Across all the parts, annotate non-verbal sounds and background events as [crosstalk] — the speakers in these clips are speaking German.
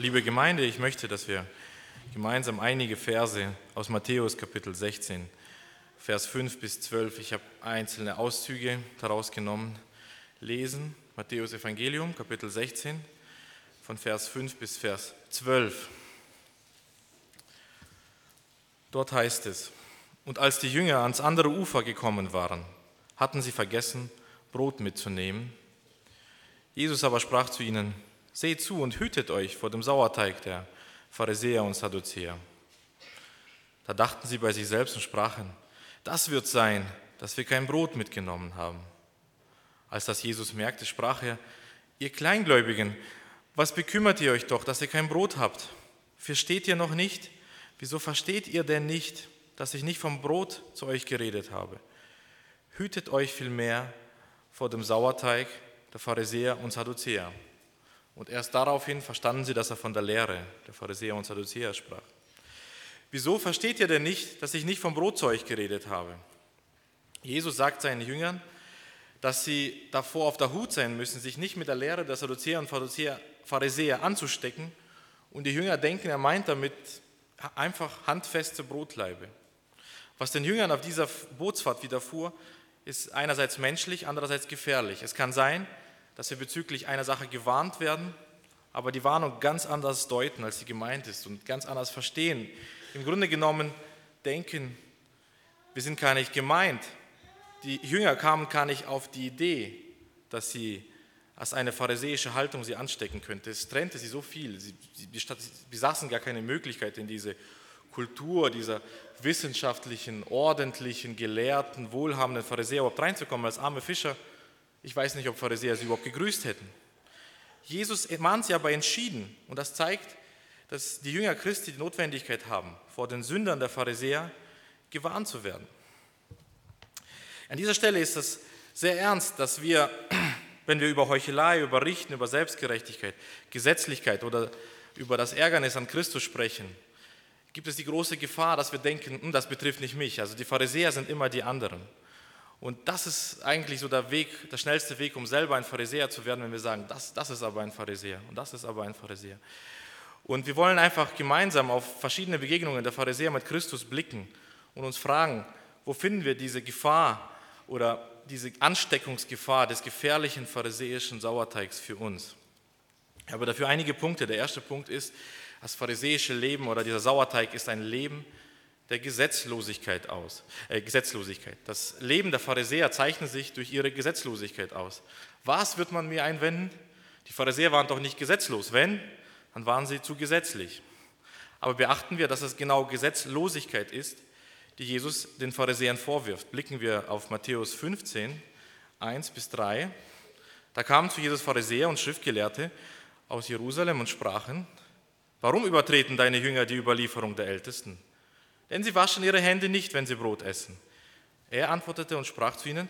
Liebe Gemeinde, ich möchte, dass wir gemeinsam einige Verse aus Matthäus Kapitel 16, Vers 5 bis 12, ich habe einzelne Auszüge daraus genommen, lesen. Matthäus Evangelium, Kapitel 16, von Vers 5 bis Vers 12. Dort heißt es, und als die Jünger ans andere Ufer gekommen waren, hatten sie vergessen, Brot mitzunehmen. Jesus aber sprach zu ihnen, Seht zu und hütet euch vor dem Sauerteig der Pharisäer und Sadduzäer. Da dachten sie bei sich selbst und sprachen, das wird sein, dass wir kein Brot mitgenommen haben. Als das Jesus merkte, sprach er, ihr Kleingläubigen, was bekümmert ihr euch doch, dass ihr kein Brot habt? Versteht ihr noch nicht? Wieso versteht ihr denn nicht, dass ich nicht vom Brot zu euch geredet habe? Hütet euch vielmehr vor dem Sauerteig der Pharisäer und Sadduzäer. Und erst daraufhin verstanden sie, dass er von der Lehre der Pharisäer und Sadduzäer sprach. Wieso versteht ihr denn nicht, dass ich nicht vom Brot zu euch geredet habe? Jesus sagt seinen Jüngern, dass sie davor auf der Hut sein müssen, sich nicht mit der Lehre der Sadduzäer und Pharisäer anzustecken. Und die Jünger denken, er meint damit einfach handfeste Brotlaibe. Was den Jüngern auf dieser Bootsfahrt widerfuhr, ist einerseits menschlich, andererseits gefährlich. Es kann sein, dass wir bezüglich einer Sache gewarnt werden, aber die Warnung ganz anders deuten, als sie gemeint ist und ganz anders verstehen. Im Grunde genommen denken, wir sind gar nicht gemeint. Die Jünger kamen gar nicht auf die Idee, dass sie als eine pharisäische Haltung sie anstecken könnte. Es trennte sie so viel. Sie, sie besaßen gar keine Möglichkeit in diese Kultur dieser wissenschaftlichen, ordentlichen, gelehrten, wohlhabenden Pharisäer überhaupt reinzukommen als arme Fischer ich weiß nicht, ob Pharisäer sie überhaupt gegrüßt hätten. Jesus mahnt sie aber entschieden und das zeigt, dass die Jünger Christi die Notwendigkeit haben, vor den Sündern der Pharisäer gewarnt zu werden. An dieser Stelle ist es sehr ernst, dass wir, [clears throat] wenn wir über Heuchelei, über Richten, über Selbstgerechtigkeit, Gesetzlichkeit oder über das Ärgernis an Christus sprechen, gibt es die große Gefahr, dass wir denken, hm, das betrifft nicht mich. Also die Pharisäer sind immer die anderen. Und das ist eigentlich so der Weg, der schnellste Weg, um selber ein Pharisäer zu werden, wenn wir sagen, das, das ist aber ein Pharisäer und das ist aber ein Pharisäer. Und wir wollen einfach gemeinsam auf verschiedene Begegnungen der Pharisäer mit Christus blicken und uns fragen, wo finden wir diese Gefahr oder diese Ansteckungsgefahr des gefährlichen pharisäischen Sauerteigs für uns. Ich habe dafür einige Punkte. Der erste Punkt ist, das pharisäische Leben oder dieser Sauerteig ist ein Leben, der Gesetzlosigkeit aus. Äh, Gesetzlosigkeit. Das Leben der Pharisäer zeichnet sich durch ihre Gesetzlosigkeit aus. Was wird man mir einwenden? Die Pharisäer waren doch nicht gesetzlos. Wenn, dann waren sie zu gesetzlich. Aber beachten wir, dass es genau Gesetzlosigkeit ist, die Jesus den Pharisäern vorwirft. Blicken wir auf Matthäus 15, 1 bis 3. Da kamen zu Jesus Pharisäer und Schriftgelehrte aus Jerusalem und sprachen, warum übertreten deine Jünger die Überlieferung der Ältesten? Denn sie waschen ihre Hände nicht, wenn sie Brot essen. Er antwortete und sprach zu ihnen,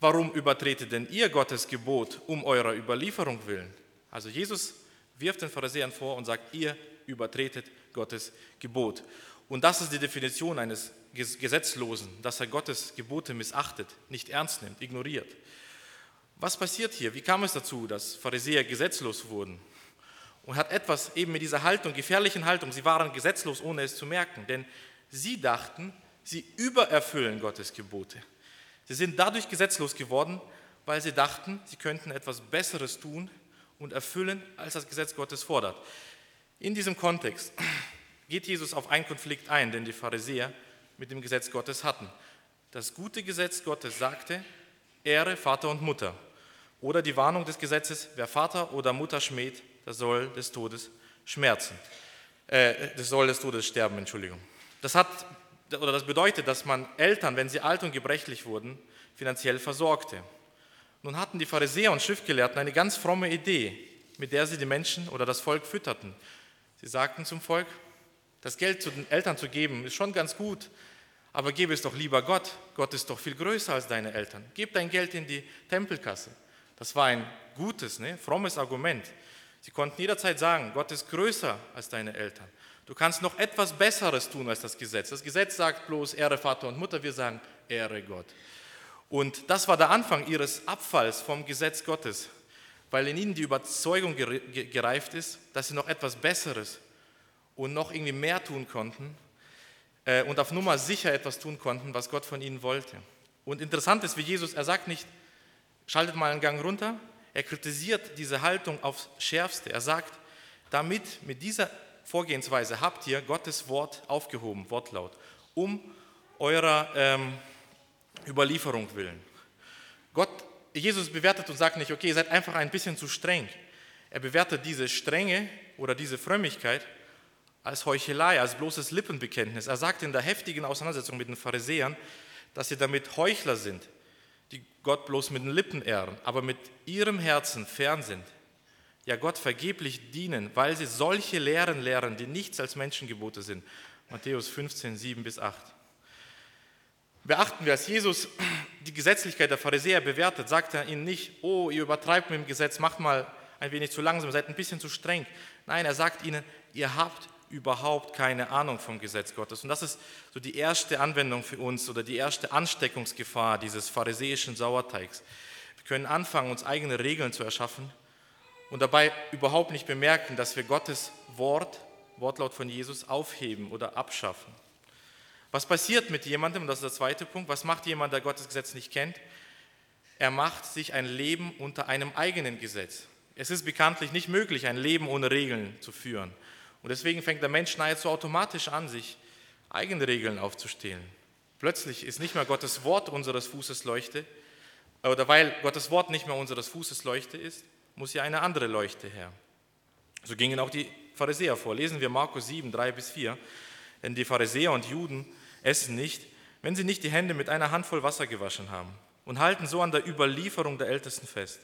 warum übertretet denn ihr Gottes Gebot um eurer Überlieferung willen? Also Jesus wirft den Pharisäern vor und sagt, ihr übertretet Gottes Gebot. Und das ist die Definition eines Gesetzlosen, dass er Gottes Gebote missachtet, nicht ernst nimmt, ignoriert. Was passiert hier? Wie kam es dazu, dass Pharisäer gesetzlos wurden? Und hat etwas eben mit dieser Haltung, gefährlichen Haltung, sie waren gesetzlos, ohne es zu merken. Denn Sie dachten, sie übererfüllen Gottes Gebote. Sie sind dadurch gesetzlos geworden, weil sie dachten, sie könnten etwas Besseres tun und erfüllen, als das Gesetz Gottes fordert. In diesem Kontext geht Jesus auf einen Konflikt ein, den die Pharisäer mit dem Gesetz Gottes hatten. Das gute Gesetz Gottes sagte, Ehre Vater und Mutter. Oder die Warnung des Gesetzes, wer Vater oder Mutter schmäht, der soll des Todes schmerzen. Äh, der soll des Todes sterben, Entschuldigung. Das, hat, oder das bedeutet, dass man Eltern, wenn sie alt und gebrechlich wurden, finanziell versorgte. Nun hatten die Pharisäer und Schriftgelehrten eine ganz fromme Idee, mit der sie die Menschen oder das Volk fütterten. Sie sagten zum Volk, das Geld zu den Eltern zu geben, ist schon ganz gut, aber gebe es doch lieber Gott. Gott ist doch viel größer als deine Eltern. Gib dein Geld in die Tempelkasse. Das war ein gutes, ne, frommes Argument. Sie konnten jederzeit sagen, Gott ist größer als deine Eltern. Du kannst noch etwas Besseres tun als das Gesetz. Das Gesetz sagt bloß, Ehre Vater und Mutter, wir sagen, Ehre Gott. Und das war der Anfang ihres Abfalls vom Gesetz Gottes. weil in ihnen die Überzeugung gereift ist, dass sie noch etwas Besseres und noch irgendwie mehr tun konnten äh, und auf Nummer sicher etwas tun konnten, was Gott von ihnen wollte. Und interessant ist, wie Jesus, er sagt nicht, schaltet mal einen Gang runter, er kritisiert diese Haltung aufs Schärfste. Er sagt, damit, mit dieser Vorgehensweise habt ihr Gottes Wort aufgehoben, Wortlaut, um eurer ähm, Überlieferung willen. Gott, Jesus bewertet und sagt nicht, okay, ihr seid einfach ein bisschen zu streng. Er bewertet diese Strenge oder diese Frömmigkeit als Heuchelei, als bloßes Lippenbekenntnis. Er sagt in der heftigen Auseinandersetzung mit den Pharisäern, dass sie damit Heuchler sind, die Gott bloß mit den Lippen ehren, aber mit ihrem Herzen fern sind. Ja, Gott vergeblich dienen, weil sie solche Lehren lehren, die nichts als Menschengebote sind. Matthäus 15, 7 bis 8. Beachten wir, als Jesus die Gesetzlichkeit der Pharisäer bewertet, sagt er ihnen nicht, oh, ihr übertreibt mit dem Gesetz, macht mal ein wenig zu langsam, seid ein bisschen zu streng. Nein, er sagt ihnen, ihr habt überhaupt keine Ahnung vom Gesetz Gottes. Und das ist so die erste Anwendung für uns oder die erste Ansteckungsgefahr dieses pharisäischen Sauerteigs. Wir können anfangen, uns eigene Regeln zu erschaffen und dabei überhaupt nicht bemerken, dass wir Gottes Wort, Wortlaut von Jesus, aufheben oder abschaffen. Was passiert mit jemandem, das ist der zweite Punkt, was macht jemand, der Gottes Gesetz nicht kennt? Er macht sich ein Leben unter einem eigenen Gesetz. Es ist bekanntlich nicht möglich, ein Leben ohne Regeln zu führen. Und deswegen fängt der Mensch nahezu automatisch an, sich eigene Regeln aufzustellen. Plötzlich ist nicht mehr Gottes Wort unseres Fußes Leuchte, oder weil Gottes Wort nicht mehr unseres Fußes Leuchte ist, muss ja eine andere Leuchte her. So gingen auch die Pharisäer vor. Lesen wir Markus 7, 3 bis 4. Denn die Pharisäer und Juden essen nicht, wenn sie nicht die Hände mit einer Handvoll Wasser gewaschen haben und halten so an der Überlieferung der Ältesten fest.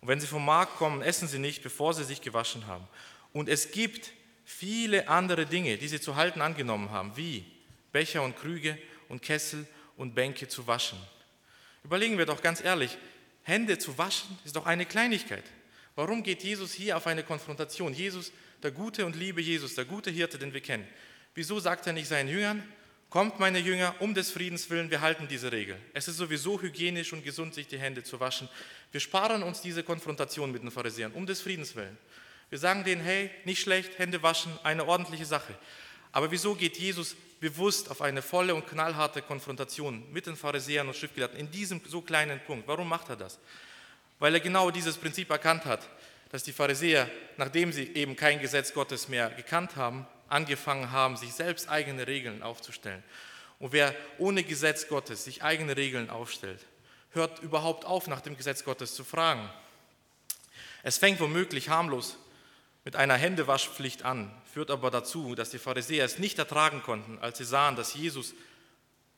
Und wenn sie vom Markt kommen, essen sie nicht, bevor sie sich gewaschen haben. Und es gibt viele andere Dinge, die sie zu halten angenommen haben, wie Becher und Krüge und Kessel und Bänke zu waschen. Überlegen wir doch ganz ehrlich, Hände zu waschen ist doch eine Kleinigkeit. Warum geht Jesus hier auf eine Konfrontation? Jesus, der gute und liebe Jesus, der gute Hirte, den wir kennen. Wieso sagt er nicht seinen Jüngern, kommt meine Jünger, um des Friedens willen, wir halten diese Regel. Es ist sowieso hygienisch und gesund, sich die Hände zu waschen. Wir sparen uns diese Konfrontation mit den Pharisäern, um des Friedens willen. Wir sagen denen, hey, nicht schlecht, Hände waschen, eine ordentliche Sache. Aber wieso geht Jesus bewusst auf eine volle und knallharte Konfrontation mit den Pharisäern und Schriftgelehrten in diesem so kleinen Punkt? Warum macht er das? Weil er genau dieses Prinzip erkannt hat, dass die Pharisäer, nachdem sie eben kein Gesetz Gottes mehr gekannt haben, angefangen haben, sich selbst eigene Regeln aufzustellen. Und wer ohne Gesetz Gottes sich eigene Regeln aufstellt, hört überhaupt auf, nach dem Gesetz Gottes zu fragen. Es fängt womöglich harmlos mit einer Händewaschpflicht an, führt aber dazu, dass die Pharisäer es nicht ertragen konnten, als sie sahen, dass Jesus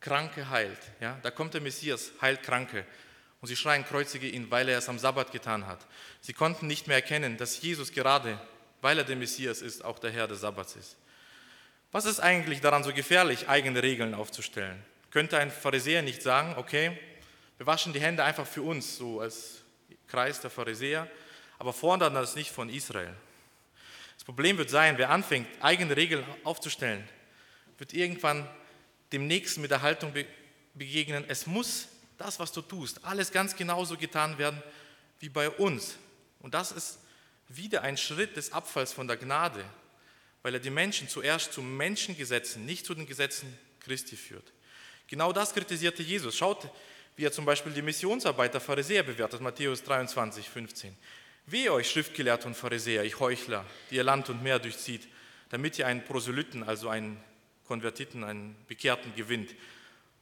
Kranke heilt. Ja, da kommt der Messias, heilt Kranke. Und sie schreien, kreuzige ihn, weil er es am Sabbat getan hat. Sie konnten nicht mehr erkennen, dass Jesus gerade, weil er der Messias ist, auch der Herr des Sabbats ist. Was ist eigentlich daran so gefährlich, eigene Regeln aufzustellen? Könnte ein Pharisäer nicht sagen, okay, wir waschen die Hände einfach für uns, so als Kreis der Pharisäer, aber fordern das nicht von Israel. Das Problem wird sein, wer anfängt, eigene Regeln aufzustellen, wird irgendwann dem Nächsten mit der Haltung begegnen, es muss das, was du tust, alles ganz genauso getan werden wie bei uns. Und das ist wieder ein Schritt des Abfalls von der Gnade, weil er die Menschen zuerst zu Menschengesetzen, nicht zu den Gesetzen Christi führt. Genau das kritisierte Jesus. Schaut, wie er zum Beispiel die Missionsarbeit der Pharisäer bewertet, Matthäus 23, 15. Wehe euch, Schriftgelehrte und Pharisäer, ich Heuchler, die ihr Land und Meer durchzieht, damit ihr einen Proselyten, also einen Konvertiten, einen Bekehrten gewinnt.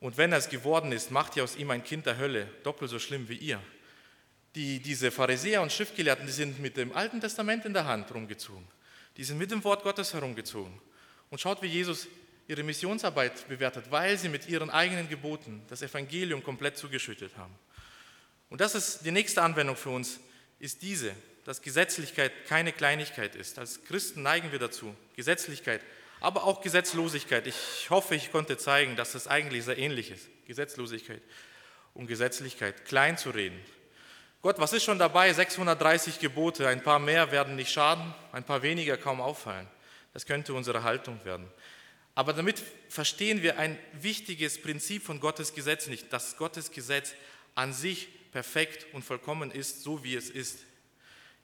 Und wenn er es geworden ist, macht ihr aus ihm ein Kind der Hölle, doppelt so schlimm wie ihr. Die, diese Pharisäer und Schriftgelehrten, die sind mit dem Alten Testament in der Hand rumgezogen. Die sind mit dem Wort Gottes herumgezogen. Und schaut, wie Jesus ihre Missionsarbeit bewertet, weil sie mit ihren eigenen Geboten das Evangelium komplett zugeschüttet haben. Und das ist die nächste Anwendung für uns ist diese, dass Gesetzlichkeit keine Kleinigkeit ist. Als Christen neigen wir dazu, Gesetzlichkeit, aber auch Gesetzlosigkeit. Ich hoffe, ich konnte zeigen, dass es eigentlich sehr ähnlich ist, Gesetzlosigkeit und Gesetzlichkeit, klein zu reden. Gott, was ist schon dabei? 630 Gebote, ein paar mehr werden nicht schaden, ein paar weniger kaum auffallen. Das könnte unsere Haltung werden. Aber damit verstehen wir ein wichtiges Prinzip von Gottes Gesetz nicht, dass Gottes Gesetz an sich perfekt und vollkommen ist, so wie es ist.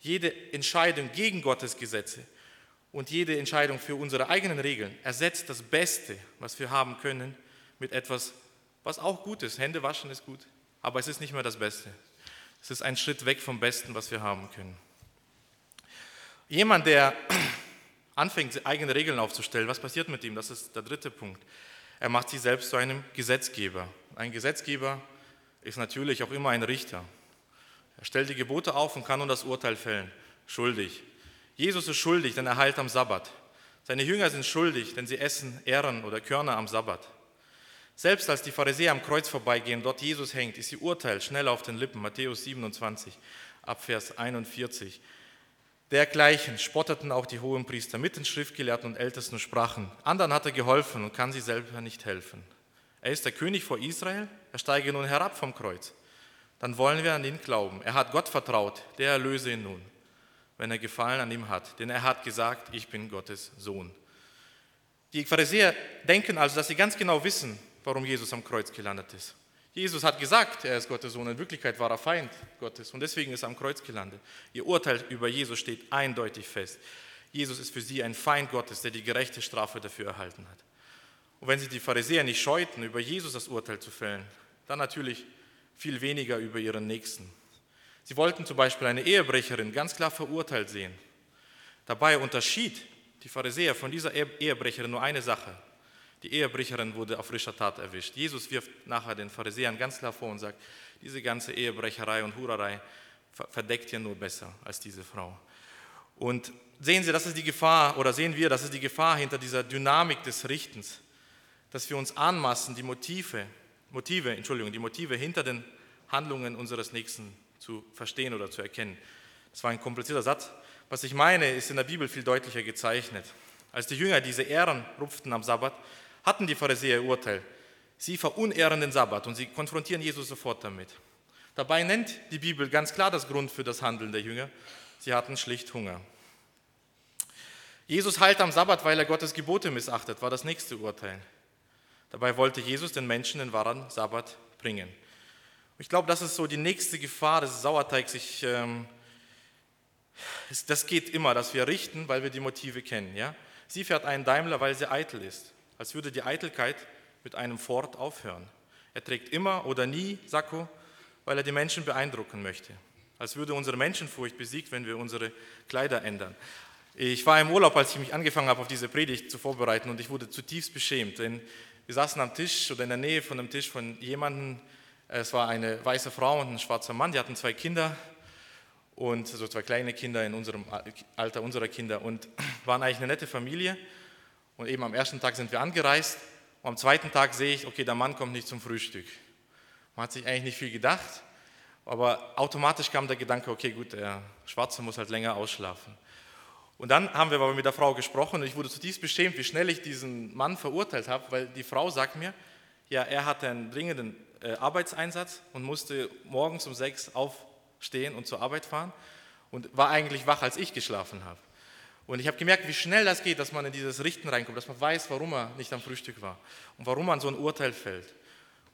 jede Entscheidung gegen Gottes Gesetze und jede Entscheidung für unsere eigenen Regeln ersetzt das Beste, was wir haben können, mit etwas, was auch gut ist. Hände waschen ist gut, aber es ist nicht mehr das Beste. Es ist ein Schritt weg vom Besten, was wir haben können. Jemand, der [clears throat] anfängt, eigene Regeln aufzustellen, was passiert mit ihm? Das ist der dritte Punkt. Er macht sich selbst zu einem Gesetzgeber. Ein Gesetzgeber ist natürlich auch immer ein Richter. Er stellt die Gebote auf und kann nun das Urteil fällen. Schuldig. Jesus ist schuldig, denn er heilt am Sabbat. Seine Jünger sind schuldig, denn sie essen Ähren oder Körner am Sabbat. Selbst als die Pharisäer am Kreuz vorbeigehen, dort Jesus hängt, ist ihr Urteil schnell auf den Lippen. Matthäus 27, Abvers 41. Dergleichen spotteten auch die Hohenpriester mit den Schriftgelehrten und Ältesten und sprachen, anderen hat er geholfen und kann sie selber nicht helfen. Er ist der König vor Israel, er steige nun herab vom Kreuz. Dann wollen wir an ihn glauben. Er hat Gott vertraut, der erlöse ihn nun, wenn er Gefallen an ihm hat. Denn er hat gesagt, ich bin Gottes Sohn. Die Pharisäer denken also, dass sie ganz genau wissen, warum Jesus am Kreuz gelandet ist. Jesus hat gesagt, er ist Gottes Sohn. In Wirklichkeit war er Feind Gottes und deswegen ist er am Kreuz gelandet. Ihr Urteil über Jesus steht eindeutig fest. Jesus ist für sie ein Feind Gottes, der die gerechte Strafe dafür erhalten hat. Und wenn sie die Pharisäer nicht scheuten, über Jesus das Urteil zu fällen, dann natürlich viel weniger über ihren Nächsten. Sie wollten zum Beispiel eine Ehebrecherin ganz klar verurteilt sehen. Dabei unterschied die Pharisäer von dieser Ehebrecherin nur eine Sache. Die Ehebrecherin wurde auf frischer Tat erwischt. Jesus wirft nachher den Pharisäern ganz klar vor und sagt, diese ganze Ehebrecherei und Hurerei verdeckt ihr nur besser als diese Frau. Und sehen Sie, das ist die Gefahr, oder sehen wir, das ist die Gefahr hinter dieser Dynamik des Richtens, dass wir uns anmaßen, die Motive, Motive, Entschuldigung, die Motive hinter den Handlungen unseres Nächsten zu verstehen oder zu erkennen. Das war ein komplizierter Satz. Was ich meine, ist in der Bibel viel deutlicher gezeichnet. Als die Jünger diese Ehren rupften am Sabbat, hatten die Pharisäer Urteil. Sie verunehren den Sabbat und sie konfrontieren Jesus sofort damit. Dabei nennt die Bibel ganz klar das Grund für das Handeln der Jünger. Sie hatten schlicht Hunger. Jesus heilt am Sabbat, weil er Gottes Gebote missachtet, war das nächste Urteil. Dabei wollte Jesus den Menschen den wahren Sabbat bringen. Ich glaube, das ist so die nächste Gefahr des Sauerteigs. Ich, ähm, das geht immer, dass wir richten, weil wir die Motive kennen. Ja? Sie fährt einen Daimler, weil sie eitel ist als würde die Eitelkeit mit einem Fort aufhören. Er trägt immer oder nie Sakko, weil er die Menschen beeindrucken möchte. Als würde unsere Menschenfurcht besiegt, wenn wir unsere Kleider ändern. Ich war im Urlaub, als ich mich angefangen habe, auf diese Predigt zu vorbereiten und ich wurde zutiefst beschämt, denn wir saßen am Tisch oder in der Nähe von einem Tisch von jemandem, es war eine weiße Frau und ein schwarzer Mann, die hatten zwei Kinder und so zwei kleine Kinder in unserem Alter unserer Kinder und [clears throat] waren eigentlich eine nette Familie. Und eben am ersten Tag sind wir angereist und am zweiten Tag sehe ich, okay, der Mann kommt nicht zum Frühstück. Man hat sich eigentlich nicht viel gedacht, aber automatisch kam der Gedanke, okay, gut, der Schwarze muss halt länger ausschlafen. Und dann haben wir aber mit der Frau gesprochen und ich wurde zutiefst beschämt, wie schnell ich diesen Mann verurteilt habe, weil die Frau sagt mir, ja, er hatte einen dringenden äh, Arbeitseinsatz und musste morgens um sechs aufstehen und zur Arbeit fahren und war eigentlich wach, als ich geschlafen habe. Und ich habe gemerkt, wie schnell das geht, dass man in dieses Richten reinkommt, dass man weiß, warum er nicht am Frühstück war und warum man so ein Urteil fällt.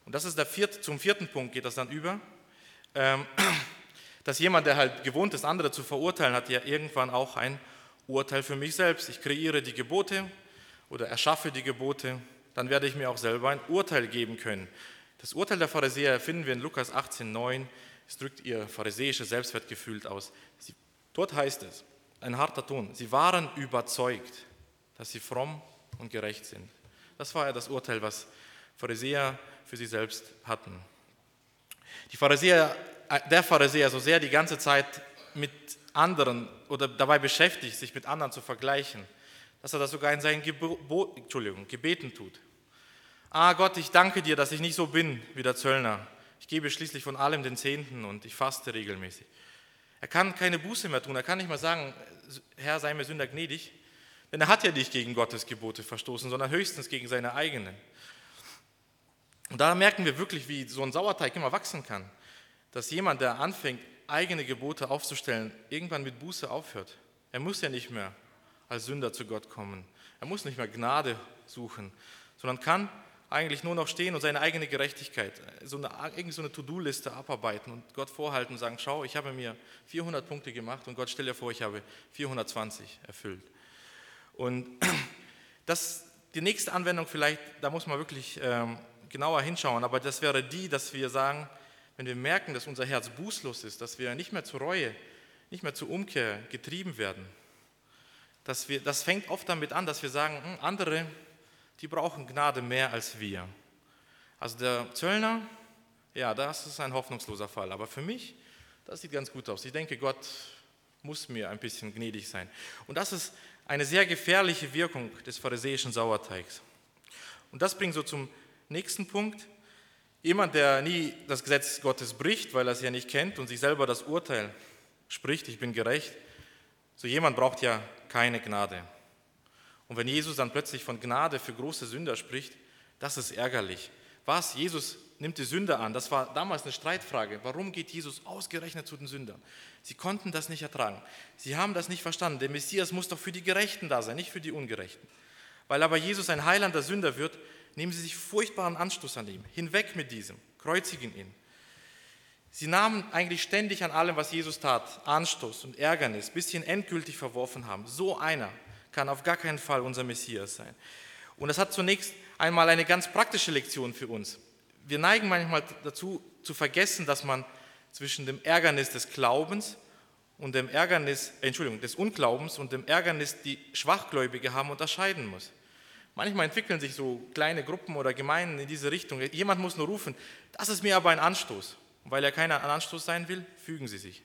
Und das ist der vierte, zum vierten Punkt geht das dann über, ähm, [clears throat] dass jemand, der halt gewohnt ist, andere zu verurteilen, hat ja irgendwann auch ein Urteil für mich selbst. Ich kreiere die Gebote oder erschaffe die Gebote, dann werde ich mir auch selber ein Urteil geben können. Das Urteil der Pharisäer finden wir in Lukas 18,9. Es drückt ihr pharisäisches Selbstwertgefühl aus. Sie, dort heißt es, ein harter Ton. Sie waren überzeugt, dass sie fromm und gerecht sind. Das war ja das Urteil, was Pharisäer für sie selbst hatten. Die Pharisäer, äh, der Pharisäer so sehr die ganze Zeit mit anderen oder dabei beschäftigt, sich mit anderen zu vergleichen, dass er das sogar in seinen Gebo Entschuldigung, Gebeten tut. Ah Gott, ich danke dir, dass ich nicht so bin wie der Zöllner. Ich gebe schließlich von allem den Zehnten und ich faste regelmäßig. Er kann keine Buße mehr tun. Er kann nicht mal sagen, Herr, sei mir Sünder gnädig. Denn er hat ja nicht gegen Gottes Gebote verstoßen, sondern höchstens gegen seine eigenen. Und da merken wir wirklich, wie so ein Sauerteig immer wachsen kann. Dass jemand, der anfängt, eigene Gebote aufzustellen, irgendwann mit Buße aufhört. Er muss ja nicht mehr als Sünder zu Gott kommen. Er muss nicht mehr Gnade suchen, sondern kann eigentlich nur noch stehen und seine eigene Gerechtigkeit, so eine, so eine To-Do-Liste abarbeiten und Gott vorhalten und sagen, schau, ich habe mir 400 Punkte gemacht und Gott stell dir vor, ich habe 420 erfüllt. Und [clears throat] das, die nächste Anwendung vielleicht, da muss man wirklich ähm, genauer hinschauen, aber das wäre die, dass wir sagen, wenn wir merken, dass unser Herz bußlos ist, dass wir nicht mehr zur Reue, nicht mehr zur Umkehr getrieben werden, dass wir, das fängt oft damit an, dass wir sagen, hm, andere, die brauchen Gnade mehr als wir. Also der Zöllner, ja, das ist ein hoffnungsloser Fall. Aber für mich, das sieht ganz gut aus. Ich denke, Gott muss mir ein bisschen gnädig sein. Und das ist eine sehr gefährliche Wirkung des pharisäischen Sauerteigs. Und das bringt so zum nächsten Punkt. Jemand, der nie das Gesetz Gottes bricht, weil er es ja nicht kennt und sich selber das Urteil spricht, ich bin gerecht, so jemand braucht ja keine Gnade. Und wenn Jesus dann plötzlich von Gnade für große Sünder spricht, das ist ärgerlich. Was? Jesus nimmt die Sünder an. Das war damals eine Streitfrage. Warum geht Jesus ausgerechnet zu den Sündern? Sie konnten das nicht ertragen. Sie haben das nicht verstanden. Der Messias muss doch für die Gerechten da sein, nicht für die Ungerechten. Weil aber Jesus ein heilender Sünder wird, nehmen sie sich furchtbaren Anstoß an ihm. Hinweg mit diesem, kreuzigen ihn. Sie nahmen eigentlich ständig an allem, was Jesus tat, Anstoß und Ärgernis, bis sie ihn endgültig verworfen haben. So einer kann auf gar keinen Fall unser Messias sein. Und das hat zunächst einmal eine ganz praktische Lektion für uns. Wir neigen manchmal dazu zu vergessen, dass man zwischen dem Ärgernis des Glaubens und dem Ärgernis, äh, Entschuldigung, des Unglaubens und dem Ärgernis, die Schwachgläubige haben, unterscheiden muss. Manchmal entwickeln sich so kleine Gruppen oder Gemeinden in diese Richtung. Jemand muss nur rufen, das ist mir aber ein Anstoß. Und weil er kein Anstoß sein will, fügen sie sich.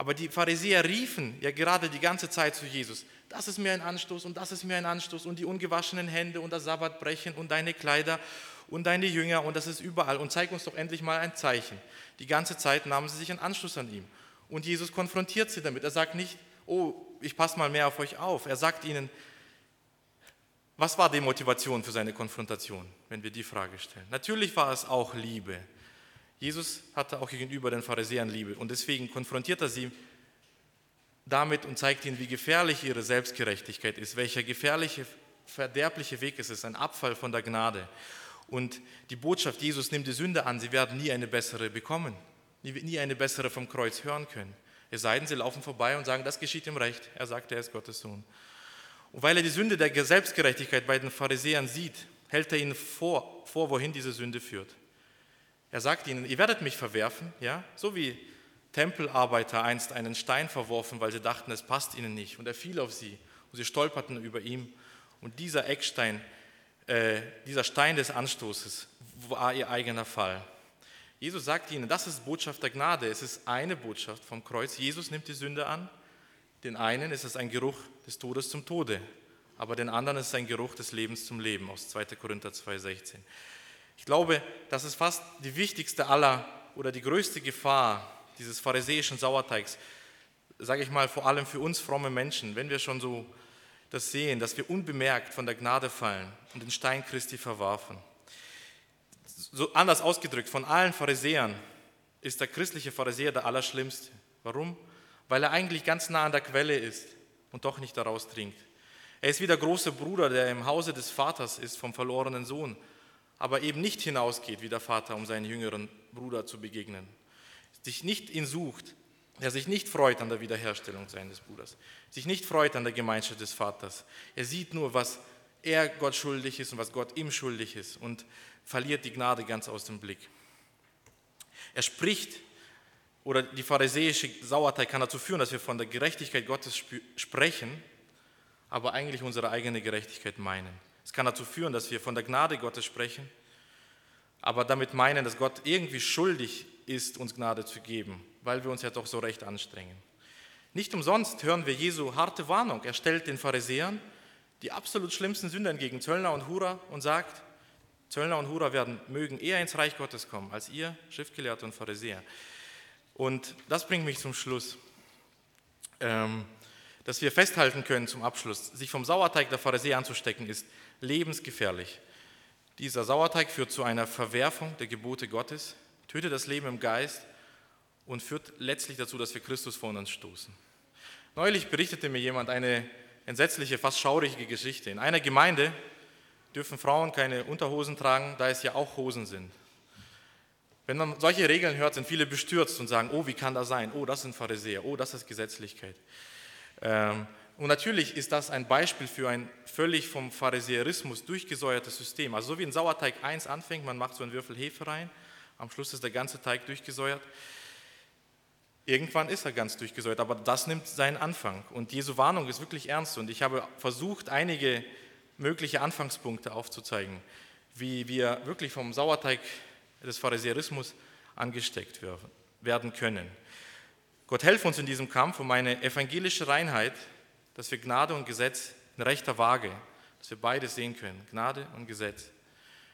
Aber die Pharisäer riefen ja gerade die ganze Zeit zu Jesus, das ist mir ein Anstoß und das ist mir ein Anstoß und die ungewaschenen Hände und das Sabbatbrechen und deine Kleider und deine Jünger und das ist überall und zeig uns doch endlich mal ein Zeichen. Die ganze Zeit nahmen sie sich einen Anschluss an ihm und Jesus konfrontiert sie damit. Er sagt nicht, oh, ich passe mal mehr auf euch auf. Er sagt ihnen, was war die Motivation für seine Konfrontation, wenn wir die Frage stellen? Natürlich war es auch Liebe. Jesus hatte auch gegenüber den Pharisäern Liebe und deswegen konfrontiert er sie damit und zeigt ihnen, wie gefährlich ihre Selbstgerechtigkeit ist, welcher gefährliche, verderbliche Weg es ist, ein Abfall von der Gnade. Und die Botschaft, Jesus nimmt die Sünde an, sie werden nie eine bessere bekommen, nie eine bessere vom Kreuz hören können. Es sei denn, sie laufen vorbei und sagen, das geschieht ihm recht. Er sagt, er ist Gottes Sohn. Und weil er die Sünde der Selbstgerechtigkeit bei den Pharisäern sieht, hält er ihnen vor, vor wohin diese Sünde führt. Er sagt ihnen, ihr werdet mich verwerfen, ja, so wie Tempelarbeiter einst einen Stein verworfen, weil sie dachten, es passt ihnen nicht. Und er fiel auf sie und sie stolperten über ihm. Und dieser Eckstein, äh, dieser Stein des Anstoßes war ihr eigener Fall. Jesus sagt ihnen, das ist Botschaft der Gnade. Es ist eine Botschaft vom Kreuz. Jesus nimmt die Sünde an. Den einen ist es ein Geruch des Todes zum Tode, aber den anderen ist es ein Geruch des Lebens zum Leben aus 2. Korinther 2,16. Ich glaube, das ist fast die wichtigste aller oder die größte Gefahr dieses pharisäischen Sauerteigs, sage ich mal, vor allem für uns fromme Menschen, wenn wir schon so das sehen, dass wir unbemerkt von der Gnade fallen und den Stein Christi verwarfen. So anders ausgedrückt, von allen Pharisäern ist der christliche Pharisäer der Allerschlimmste. Warum? Weil er eigentlich ganz nah an der Quelle ist und doch nicht daraus trinkt. Er ist wie der große Bruder, der im Hause des Vaters ist vom verlorenen Sohn aber eben nicht hinausgeht wie der Vater, um seinen jüngeren Bruder zu begegnen, sich nicht ihn sucht, der sich nicht freut an der Wiederherstellung seines Bruders, sich nicht freut an der Gemeinschaft des Vaters. Er sieht nur, was er Gott schuldig ist und was Gott ihm schuldig ist und verliert die Gnade ganz aus dem Blick. Er spricht, oder die pharisäische Sauerteig kann dazu führen, dass wir von der Gerechtigkeit Gottes sprechen, aber eigentlich unsere eigene Gerechtigkeit meinen. Es kann dazu führen, dass wir von der Gnade Gottes sprechen, aber damit meinen, dass Gott irgendwie schuldig ist, uns Gnade zu geben, weil wir uns ja doch so recht anstrengen. Nicht umsonst hören wir Jesu harte Warnung. Er stellt den Pharisäern die absolut schlimmsten Sünder entgegen, Zöllner und Hurer, und sagt, Zöllner und Hurer werden, mögen eher ins Reich Gottes kommen als ihr, Schriftgelehrte und Pharisäer. Und das bringt mich zum Schluss. Ähm, dass wir festhalten können zum Abschluss, sich vom Sauerteig der Pharisäer anzustecken, ist lebensgefährlich. Dieser Sauerteig führt zu einer Verwerfung der Gebote Gottes, tötet das Leben im Geist und führt letztlich dazu, dass wir Christus vor uns stoßen. Neulich berichtete mir jemand eine entsetzliche, fast schaurige Geschichte. In einer Gemeinde dürfen Frauen keine Unterhosen tragen, da es ja auch Hosen sind. Wenn man solche Regeln hört, sind viele bestürzt und sagen, oh, wie kann das sein? Oh, das sind Pharisäer, oh, das ist Gesetzlichkeit. Ähm, und natürlich ist das ein Beispiel für ein völlig vom Pharisäerismus durchgesäuertes System. Also so wie ein Sauerteig 1 anfängt, man macht so einen Würfel Hefe rein, am Schluss ist der ganze Teig durchgesäuert. Irgendwann ist er ganz durchgesäuert, aber das nimmt seinen Anfang. Und Jesu Warnung ist wirklich ernst. Und ich habe versucht, einige mögliche Anfangspunkte aufzuzeigen, wie wir wirklich vom Sauerteig des Pharisäerismus angesteckt werden können. Gott helfe uns in diesem Kampf um eine evangelische Reinheit, dass wir Gnade und Gesetz in rechter Waage, dass wir beide sehen können, Gnade und Gesetz.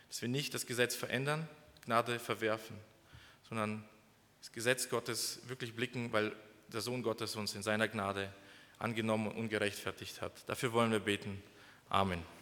Dass wir nicht das Gesetz verändern, Gnade verwerfen, sondern das Gesetz Gottes wirklich blicken, weil der Sohn Gottes uns in seiner Gnade angenommen und ungerechtfertigt hat. Dafür wollen wir beten. Amen.